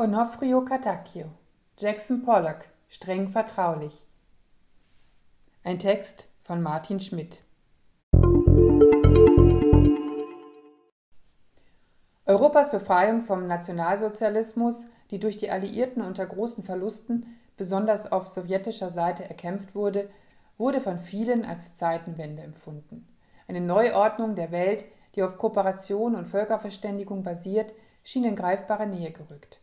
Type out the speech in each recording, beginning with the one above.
Onofrio Cartaccio, Jackson Pollock, streng vertraulich. Ein Text von Martin Schmidt. Europas Befreiung vom Nationalsozialismus, die durch die Alliierten unter großen Verlusten, besonders auf sowjetischer Seite, erkämpft wurde, wurde von vielen als Zeitenwende empfunden. Eine Neuordnung der Welt, die auf Kooperation und Völkerverständigung basiert, schien in greifbare Nähe gerückt.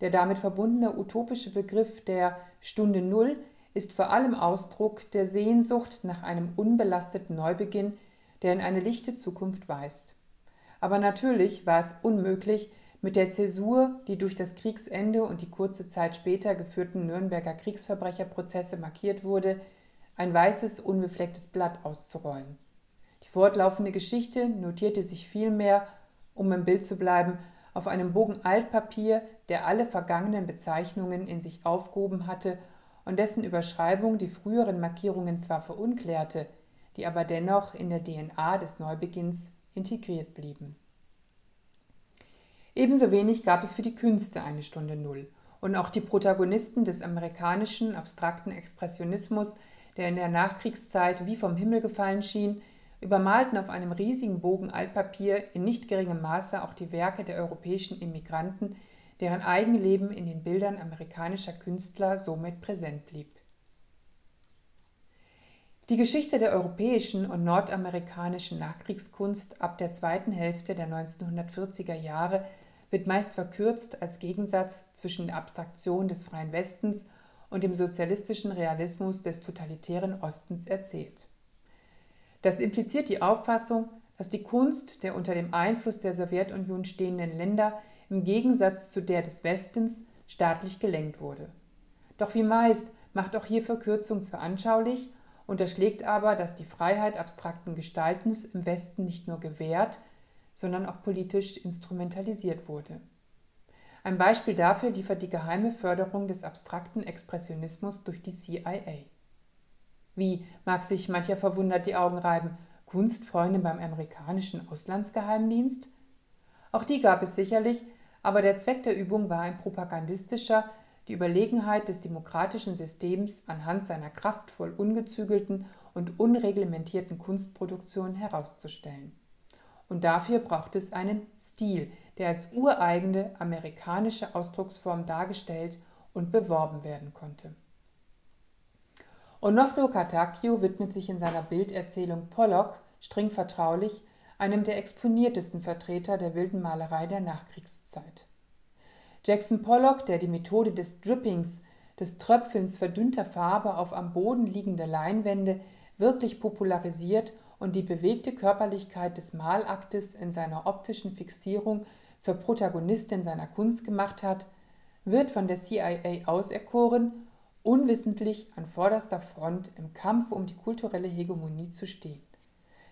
Der damit verbundene utopische Begriff der Stunde Null ist vor allem Ausdruck der Sehnsucht nach einem unbelasteten Neubeginn, der in eine lichte Zukunft weist. Aber natürlich war es unmöglich, mit der Zäsur, die durch das Kriegsende und die kurze Zeit später geführten Nürnberger Kriegsverbrecherprozesse markiert wurde, ein weißes, unbeflecktes Blatt auszurollen. Die fortlaufende Geschichte notierte sich vielmehr, um im Bild zu bleiben, auf einem Bogen Altpapier, der alle vergangenen Bezeichnungen in sich aufgehoben hatte und dessen Überschreibung die früheren Markierungen zwar verunklärte, die aber dennoch in der DNA des Neubeginns integriert blieben. Ebenso wenig gab es für die Künste eine Stunde Null, und auch die Protagonisten des amerikanischen abstrakten Expressionismus, der in der Nachkriegszeit wie vom Himmel gefallen schien, übermalten auf einem riesigen Bogen Altpapier in nicht geringem Maße auch die Werke der europäischen Immigranten, deren Eigenleben in den Bildern amerikanischer Künstler somit präsent blieb. Die Geschichte der europäischen und nordamerikanischen Nachkriegskunst ab der zweiten Hälfte der 1940er Jahre wird meist verkürzt als Gegensatz zwischen der Abstraktion des freien Westens und dem sozialistischen Realismus des totalitären Ostens erzählt. Das impliziert die Auffassung, dass die Kunst der unter dem Einfluss der Sowjetunion stehenden Länder im Gegensatz zu der des Westens staatlich gelenkt wurde. Doch wie meist macht auch hier Verkürzung zwar anschaulich, unterschlägt aber, dass die Freiheit abstrakten Gestaltens im Westen nicht nur gewährt, sondern auch politisch instrumentalisiert wurde. Ein Beispiel dafür liefert die geheime Förderung des abstrakten Expressionismus durch die CIA. Wie mag sich mancher verwundert die Augen reiben? Kunstfreunde beim amerikanischen Auslandsgeheimdienst? Auch die gab es sicherlich, aber der Zweck der Übung war ein propagandistischer, die Überlegenheit des demokratischen Systems anhand seiner kraftvoll ungezügelten und unreglementierten Kunstproduktion herauszustellen. Und dafür braucht es einen Stil, der als ureigene amerikanische Ausdrucksform dargestellt und beworben werden konnte. Onofrio Cartaccio widmet sich in seiner Bilderzählung Pollock, streng vertraulich, einem der exponiertesten Vertreter der wilden Malerei der Nachkriegszeit. Jackson Pollock, der die Methode des Drippings, des Tröpfelns verdünnter Farbe auf am Boden liegende Leinwände wirklich popularisiert und die bewegte Körperlichkeit des Malaktes in seiner optischen Fixierung zur Protagonistin seiner Kunst gemacht hat, wird von der CIA auserkoren unwissentlich an vorderster Front im Kampf um die kulturelle Hegemonie zu stehen.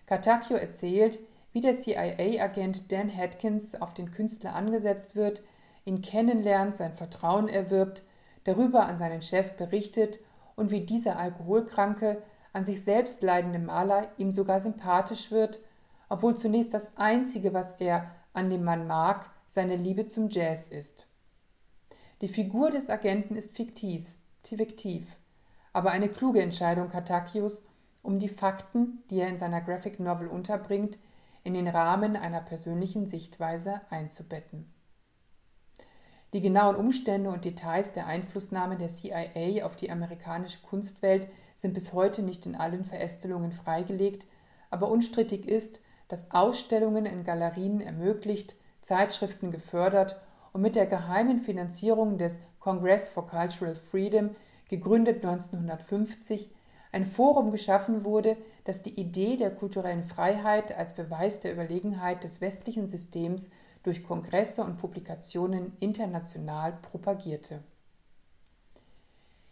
Cartaccio erzählt, wie der CIA-Agent Dan Hatkins auf den Künstler angesetzt wird, ihn kennenlernt, sein Vertrauen erwirbt, darüber an seinen Chef berichtet und wie dieser alkoholkranke, an sich selbst leidende Maler ihm sogar sympathisch wird, obwohl zunächst das Einzige, was er an dem Mann mag, seine Liebe zum Jazz ist. Die Figur des Agenten ist fiktiv, fiktiv, aber eine kluge Entscheidung Katakios, um die Fakten, die er in seiner Graphic Novel unterbringt, in den Rahmen einer persönlichen Sichtweise einzubetten. Die genauen Umstände und Details der Einflussnahme der CIA auf die amerikanische Kunstwelt sind bis heute nicht in allen Verästelungen freigelegt, aber unstrittig ist, dass Ausstellungen in Galerien ermöglicht, Zeitschriften gefördert und mit der geheimen Finanzierung des Congress for Cultural Freedom, gegründet 1950, ein Forum geschaffen wurde, das die Idee der kulturellen Freiheit als Beweis der Überlegenheit des westlichen Systems durch Kongresse und Publikationen international propagierte.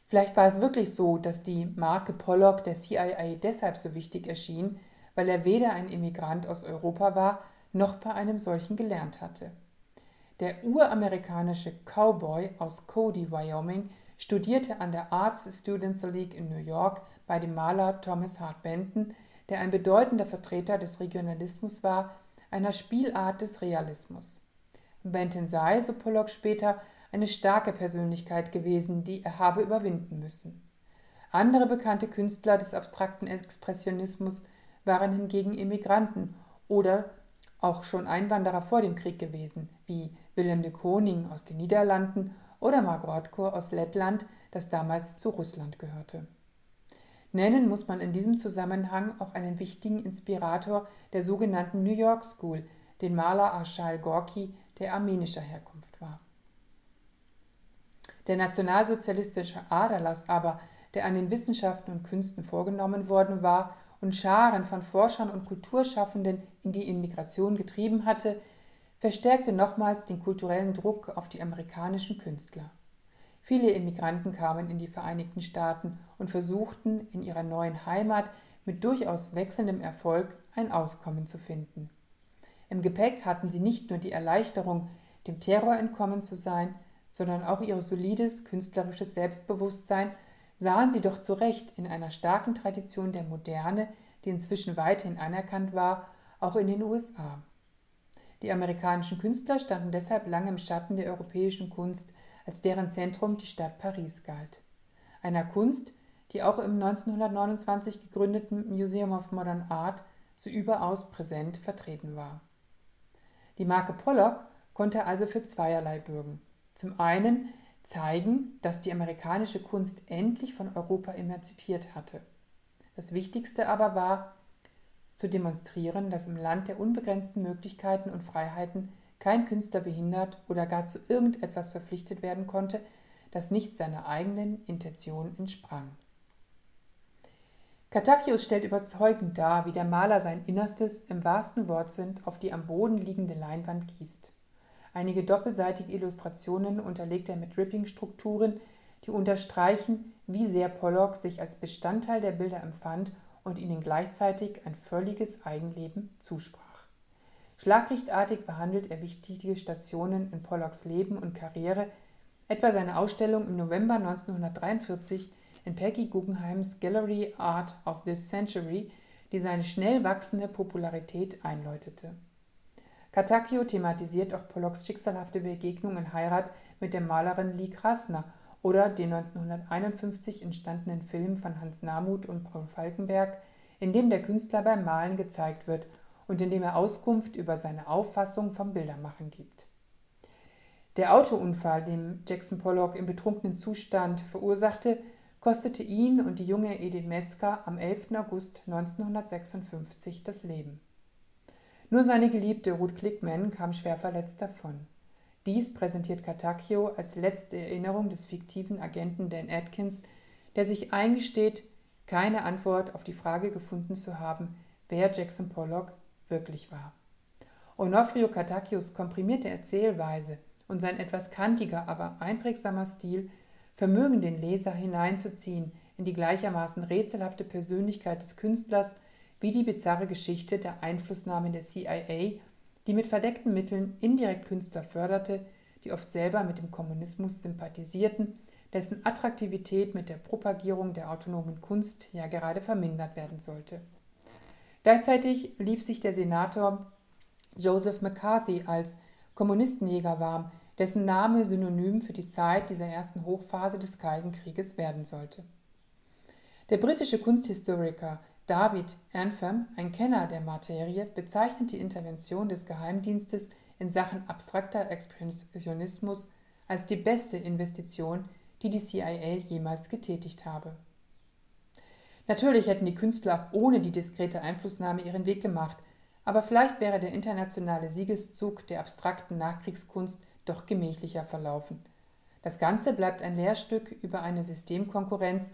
Vielleicht war es wirklich so, dass die Marke Pollock der CIA deshalb so wichtig erschien, weil er weder ein Immigrant aus Europa war, noch bei einem solchen gelernt hatte. Der uramerikanische Cowboy aus Cody, Wyoming, studierte an der Arts Students League in New York bei dem Maler Thomas Hart Benton, der ein bedeutender Vertreter des Regionalismus war, einer Spielart des Realismus. Benton sei, so Pollock später, eine starke Persönlichkeit gewesen, die er habe überwinden müssen. Andere bekannte Künstler des abstrakten Expressionismus waren hingegen Immigranten oder auch schon Einwanderer vor dem Krieg gewesen, wie Willem de Koning aus den Niederlanden oder Rothko aus Lettland, das damals zu Russland gehörte. Nennen muss man in diesem Zusammenhang auch einen wichtigen Inspirator der sogenannten New York School, den Maler Arshal Gorki, der armenischer Herkunft war. Der nationalsozialistische Aderlass aber, der an den Wissenschaften und Künsten vorgenommen worden war und Scharen von Forschern und Kulturschaffenden in die Immigration getrieben hatte, verstärkte nochmals den kulturellen Druck auf die amerikanischen Künstler. Viele Immigranten kamen in die Vereinigten Staaten und versuchten in ihrer neuen Heimat mit durchaus wechselndem Erfolg ein Auskommen zu finden. Im Gepäck hatten sie nicht nur die Erleichterung, dem Terror entkommen zu sein, sondern auch ihr solides künstlerisches Selbstbewusstsein sahen sie doch zu Recht in einer starken Tradition der Moderne, die inzwischen weithin anerkannt war, auch in den USA. Die amerikanischen Künstler standen deshalb lange im Schatten der europäischen Kunst, als deren Zentrum die Stadt Paris galt. Einer Kunst, die auch im 1929 gegründeten Museum of Modern Art so überaus präsent vertreten war. Die Marke Pollock konnte also für zweierlei bürgen. Zum einen zeigen, dass die amerikanische Kunst endlich von Europa emanzipiert hatte. Das Wichtigste aber war, zu demonstrieren, dass im Land der unbegrenzten Möglichkeiten und Freiheiten kein Künstler behindert oder gar zu irgendetwas verpflichtet werden konnte, das nicht seiner eigenen Intention entsprang. Katakios stellt überzeugend dar, wie der Maler sein Innerstes im wahrsten Wortsinn auf die am Boden liegende Leinwand gießt. Einige doppelseitige Illustrationen unterlegt er mit Ripping-Strukturen, die unterstreichen, wie sehr Pollock sich als Bestandteil der Bilder empfand und ihnen gleichzeitig ein völliges Eigenleben zusprach. Schlaglichtartig behandelt er wichtige Stationen in Pollocks Leben und Karriere, etwa seine Ausstellung im November 1943 in Peggy Guggenheims Gallery Art of this Century, die seine schnell wachsende Popularität einläutete. Cartaccio thematisiert auch Pollocks schicksalhafte Begegnung in Heirat mit der Malerin Lee Krasner oder den 1951 entstandenen Film von Hans Namuth und Paul Falkenberg, in dem der Künstler beim Malen gezeigt wird und in dem er Auskunft über seine Auffassung vom Bildermachen gibt. Der Autounfall, den Jackson Pollock im betrunkenen Zustand verursachte, kostete ihn und die junge Edith Metzger am 11. August 1956 das Leben. Nur seine Geliebte Ruth Klickman kam schwer verletzt davon. Dies präsentiert Cartaccio als letzte Erinnerung des fiktiven Agenten Dan Atkins, der sich eingesteht, keine Antwort auf die Frage gefunden zu haben, wer Jackson Pollock wirklich war. Onofrio Cartaccios komprimierte Erzählweise und sein etwas kantiger, aber einprägsamer Stil vermögen den Leser hineinzuziehen in die gleichermaßen rätselhafte Persönlichkeit des Künstlers wie die bizarre Geschichte der Einflussnahme der CIA, die mit verdeckten Mitteln indirekt Künstler förderte, die oft selber mit dem Kommunismus sympathisierten, dessen Attraktivität mit der Propagierung der autonomen Kunst ja gerade vermindert werden sollte. Gleichzeitig lief sich der Senator Joseph McCarthy als Kommunistenjäger warm, dessen Name synonym für die Zeit dieser ersten Hochphase des Kalten Krieges werden sollte. Der britische Kunsthistoriker David Antham, ein Kenner der Materie, bezeichnet die Intervention des Geheimdienstes in Sachen abstrakter Expressionismus als die beste Investition, die die CIA jemals getätigt habe. Natürlich hätten die Künstler auch ohne die diskrete Einflussnahme ihren Weg gemacht, aber vielleicht wäre der internationale Siegeszug der abstrakten Nachkriegskunst doch gemächlicher verlaufen. Das Ganze bleibt ein Lehrstück über eine Systemkonkurrenz,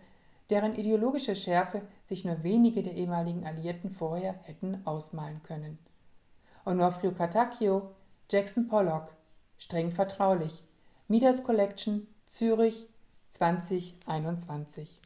deren ideologische Schärfe sich nur wenige der ehemaligen Alliierten vorher hätten ausmalen können. Onofrio Cartaccio, Jackson Pollock, streng vertraulich. Midas Collection, Zürich 2021.